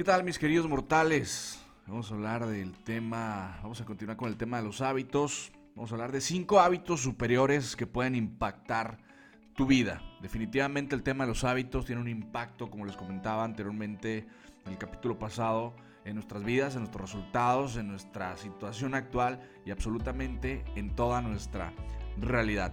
¿Qué tal mis queridos mortales? Vamos a hablar del tema, vamos a continuar con el tema de los hábitos. Vamos a hablar de cinco hábitos superiores que pueden impactar tu vida. Definitivamente el tema de los hábitos tiene un impacto, como les comentaba anteriormente en el capítulo pasado, en nuestras vidas, en nuestros resultados, en nuestra situación actual y absolutamente en toda nuestra realidad.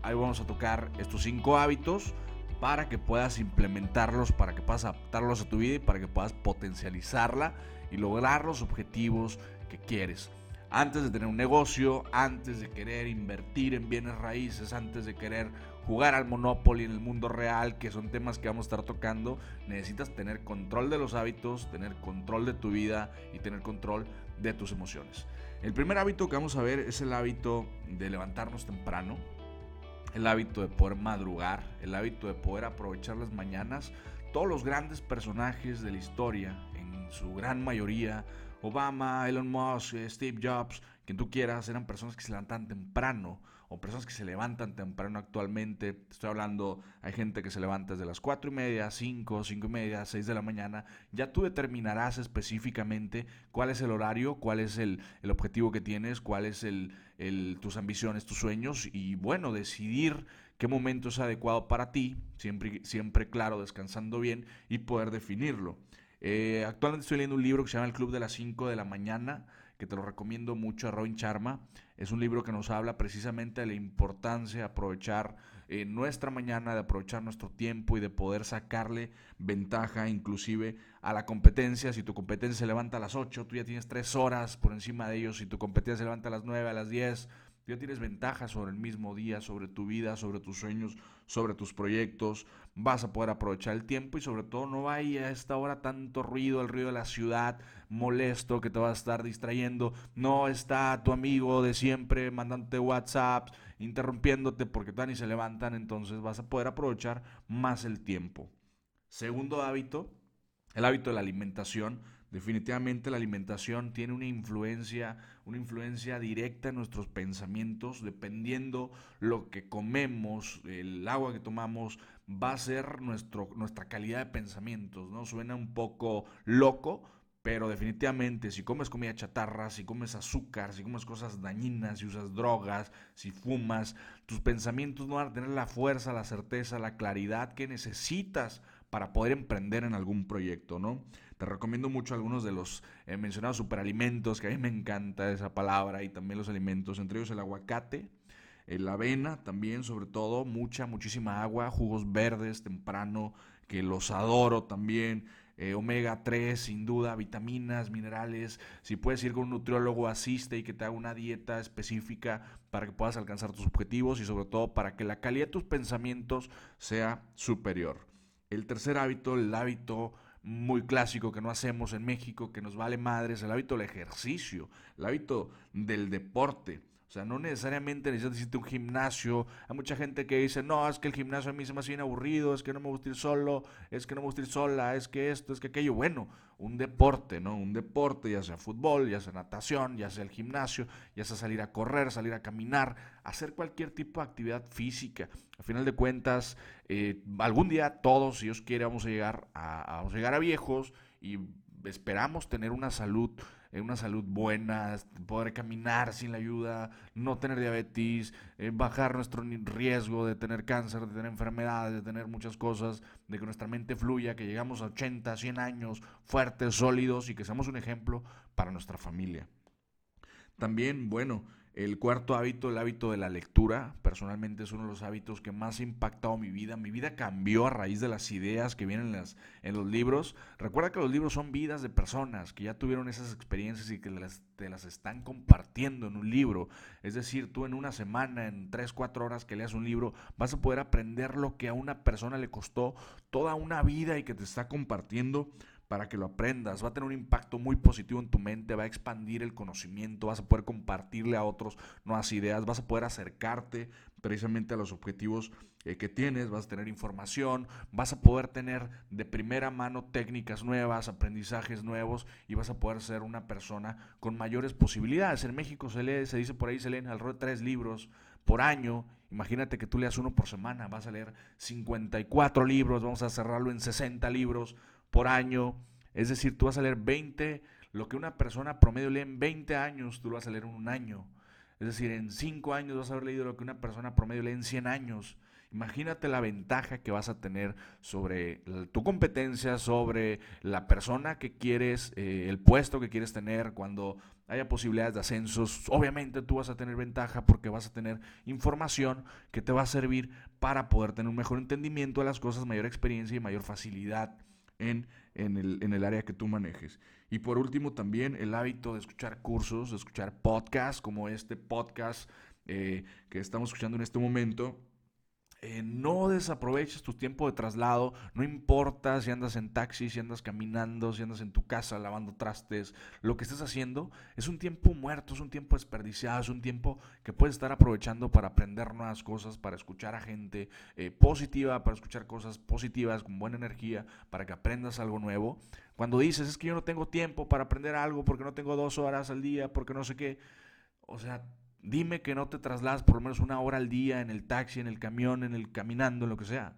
Ahí vamos a tocar estos cinco hábitos para que puedas implementarlos, para que puedas adaptarlos a tu vida y para que puedas potencializarla y lograr los objetivos que quieres. Antes de tener un negocio, antes de querer invertir en bienes raíces, antes de querer jugar al Monopoly en el mundo real, que son temas que vamos a estar tocando, necesitas tener control de los hábitos, tener control de tu vida y tener control de tus emociones. El primer hábito que vamos a ver es el hábito de levantarnos temprano, el hábito de poder madrugar, el hábito de poder aprovechar las mañanas. Todos los grandes personajes de la historia, en su gran mayoría, Obama, Elon Musk, Steve Jobs, quien tú quieras, eran personas que se levantan temprano o personas que se levantan temprano actualmente. Estoy hablando, hay gente que se levanta desde las 4 y media, 5, 5 y media, 6 de la mañana. Ya tú determinarás específicamente cuál es el horario, cuál es el, el objetivo que tienes, cuáles el, el, tus ambiciones, tus sueños y bueno, decidir qué momento es adecuado para ti, siempre, siempre claro, descansando bien y poder definirlo. Eh, actualmente estoy leyendo un libro que se llama El Club de las 5 de la mañana que te lo recomiendo mucho a Robin Charma. Es un libro que nos habla precisamente de la importancia de aprovechar eh, nuestra mañana, de aprovechar nuestro tiempo y de poder sacarle ventaja inclusive a la competencia. Si tu competencia se levanta a las 8, tú ya tienes 3 horas por encima de ellos. Si tu competencia se levanta a las 9, a las 10, tienes ventaja sobre el mismo día, sobre tu vida, sobre tus sueños, sobre tus proyectos. Vas a poder aprovechar el tiempo y sobre todo no vaya a esta hora tanto ruido, el ruido de la ciudad molesto que te va a estar distrayendo. No está tu amigo de siempre mandándote WhatsApp, interrumpiéndote porque tan y se levantan. Entonces vas a poder aprovechar más el tiempo. Segundo hábito, el hábito de la alimentación. Definitivamente la alimentación tiene una influencia, una influencia directa en nuestros pensamientos, dependiendo lo que comemos, el agua que tomamos, va a ser nuestro, nuestra calidad de pensamientos, ¿no? Suena un poco loco, pero definitivamente si comes comida chatarra, si comes azúcar, si comes cosas dañinas, si usas drogas, si fumas, tus pensamientos no van a tener la fuerza, la certeza, la claridad que necesitas para poder emprender en algún proyecto, ¿no? Te recomiendo mucho algunos de los eh, mencionados superalimentos, que a mí me encanta esa palabra, y también los alimentos, entre ellos el aguacate, la avena también, sobre todo, mucha, muchísima agua, jugos verdes temprano, que los adoro también, eh, omega 3, sin duda, vitaminas, minerales. Si puedes ir con un nutriólogo, asiste y que te haga una dieta específica para que puedas alcanzar tus objetivos y sobre todo para que la calidad de tus pensamientos sea superior. El tercer hábito, el hábito muy clásico que no hacemos en México, que nos vale madres, el hábito del ejercicio, el hábito del deporte. O sea, no necesariamente necesitas un gimnasio. Hay mucha gente que dice, no, es que el gimnasio a mí se me hace bien aburrido, es que no me gusta ir solo, es que no me gusta ir sola, es que esto, es que aquello. Bueno, un deporte, ¿no? Un deporte, ya sea fútbol, ya sea natación, ya sea el gimnasio, ya sea salir a correr, salir a caminar, hacer cualquier tipo de actividad física. Al final de cuentas, eh, algún día todos, si Dios quiere, vamos a llegar a, vamos a llegar a viejos y esperamos tener una salud una salud buena, poder caminar sin la ayuda, no tener diabetes, eh, bajar nuestro riesgo de tener cáncer, de tener enfermedades, de tener muchas cosas, de que nuestra mente fluya, que llegamos a 80, 100 años fuertes, sólidos y que seamos un ejemplo para nuestra familia. También, bueno, el cuarto hábito, el hábito de la lectura, personalmente es uno de los hábitos que más ha impactado mi vida. Mi vida cambió a raíz de las ideas que vienen en, las, en los libros. Recuerda que los libros son vidas de personas que ya tuvieron esas experiencias y que te las están compartiendo en un libro. Es decir, tú en una semana, en tres, cuatro horas que leas un libro, vas a poder aprender lo que a una persona le costó toda una vida y que te está compartiendo para que lo aprendas. Va a tener un impacto muy positivo en tu mente, va a expandir el conocimiento, vas a poder compartirle a otros nuevas ideas, vas a poder acercarte precisamente a los objetivos eh, que tienes, vas a tener información, vas a poder tener de primera mano técnicas nuevas, aprendizajes nuevos y vas a poder ser una persona con mayores posibilidades. En México se lee, se dice por ahí, se leen alrededor de tres libros por año. Imagínate que tú leas uno por semana, vas a leer 54 libros, vamos a cerrarlo en 60 libros por año. Es decir, tú vas a leer 20, lo que una persona promedio lee en 20 años, tú lo vas a leer en un año. Es decir, en 5 años vas a haber leído lo que una persona promedio lee en 100 años. Imagínate la ventaja que vas a tener sobre tu competencia, sobre la persona que quieres, eh, el puesto que quieres tener cuando haya posibilidades de ascensos. Obviamente tú vas a tener ventaja porque vas a tener información que te va a servir para poder tener un mejor entendimiento de las cosas, mayor experiencia y mayor facilidad en, el, área que tú manejes. Y por último también el hábito de escuchar cursos, de escuchar podcasts como este podcast eh, que estamos escuchando en este momento eh, no desaproveches tu tiempo de traslado, no importa si andas en taxi, si andas caminando, si andas en tu casa lavando trastes, lo que estés haciendo es un tiempo muerto, es un tiempo desperdiciado, es un tiempo que puedes estar aprovechando para aprender nuevas cosas, para escuchar a gente eh, positiva, para escuchar cosas positivas con buena energía, para que aprendas algo nuevo. Cuando dices, es que yo no tengo tiempo para aprender algo porque no tengo dos horas al día, porque no sé qué, o sea, Dime que no te trasladas por lo menos una hora al día en el taxi, en el camión, en el caminando, en lo que sea.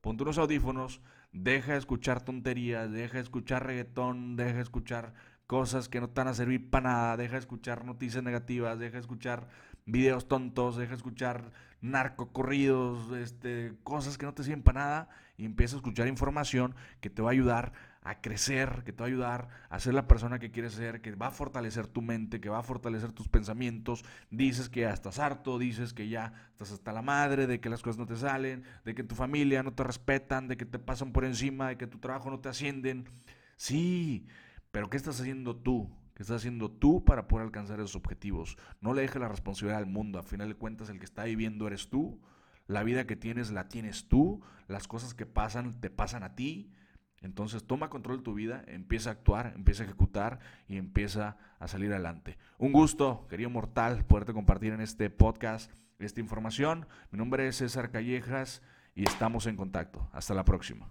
Ponte unos audífonos, deja de escuchar tonterías, deja de escuchar reggaetón, deja de escuchar cosas que no te van a servir para nada, deja de escuchar noticias negativas, deja de escuchar videos tontos, deja de escuchar narcocorridos, este, cosas que no te sirven para nada y empieza a escuchar información que te va a ayudar a crecer, que te va a ayudar a ser la persona que quieres ser, que va a fortalecer tu mente, que va a fortalecer tus pensamientos. Dices que ya estás harto, dices que ya estás hasta la madre, de que las cosas no te salen, de que tu familia no te respetan, de que te pasan por encima, de que tu trabajo no te ascienden. Sí, pero ¿qué estás haciendo tú? ¿Qué estás haciendo tú para poder alcanzar esos objetivos? No le dejes la responsabilidad al mundo. A final de cuentas, el que está viviendo eres tú. La vida que tienes la tienes tú. Las cosas que pasan te pasan a ti. Entonces toma control de tu vida, empieza a actuar, empieza a ejecutar y empieza a salir adelante. Un gusto, querido mortal, poderte compartir en este podcast esta información. Mi nombre es César Callejas y estamos en contacto. Hasta la próxima.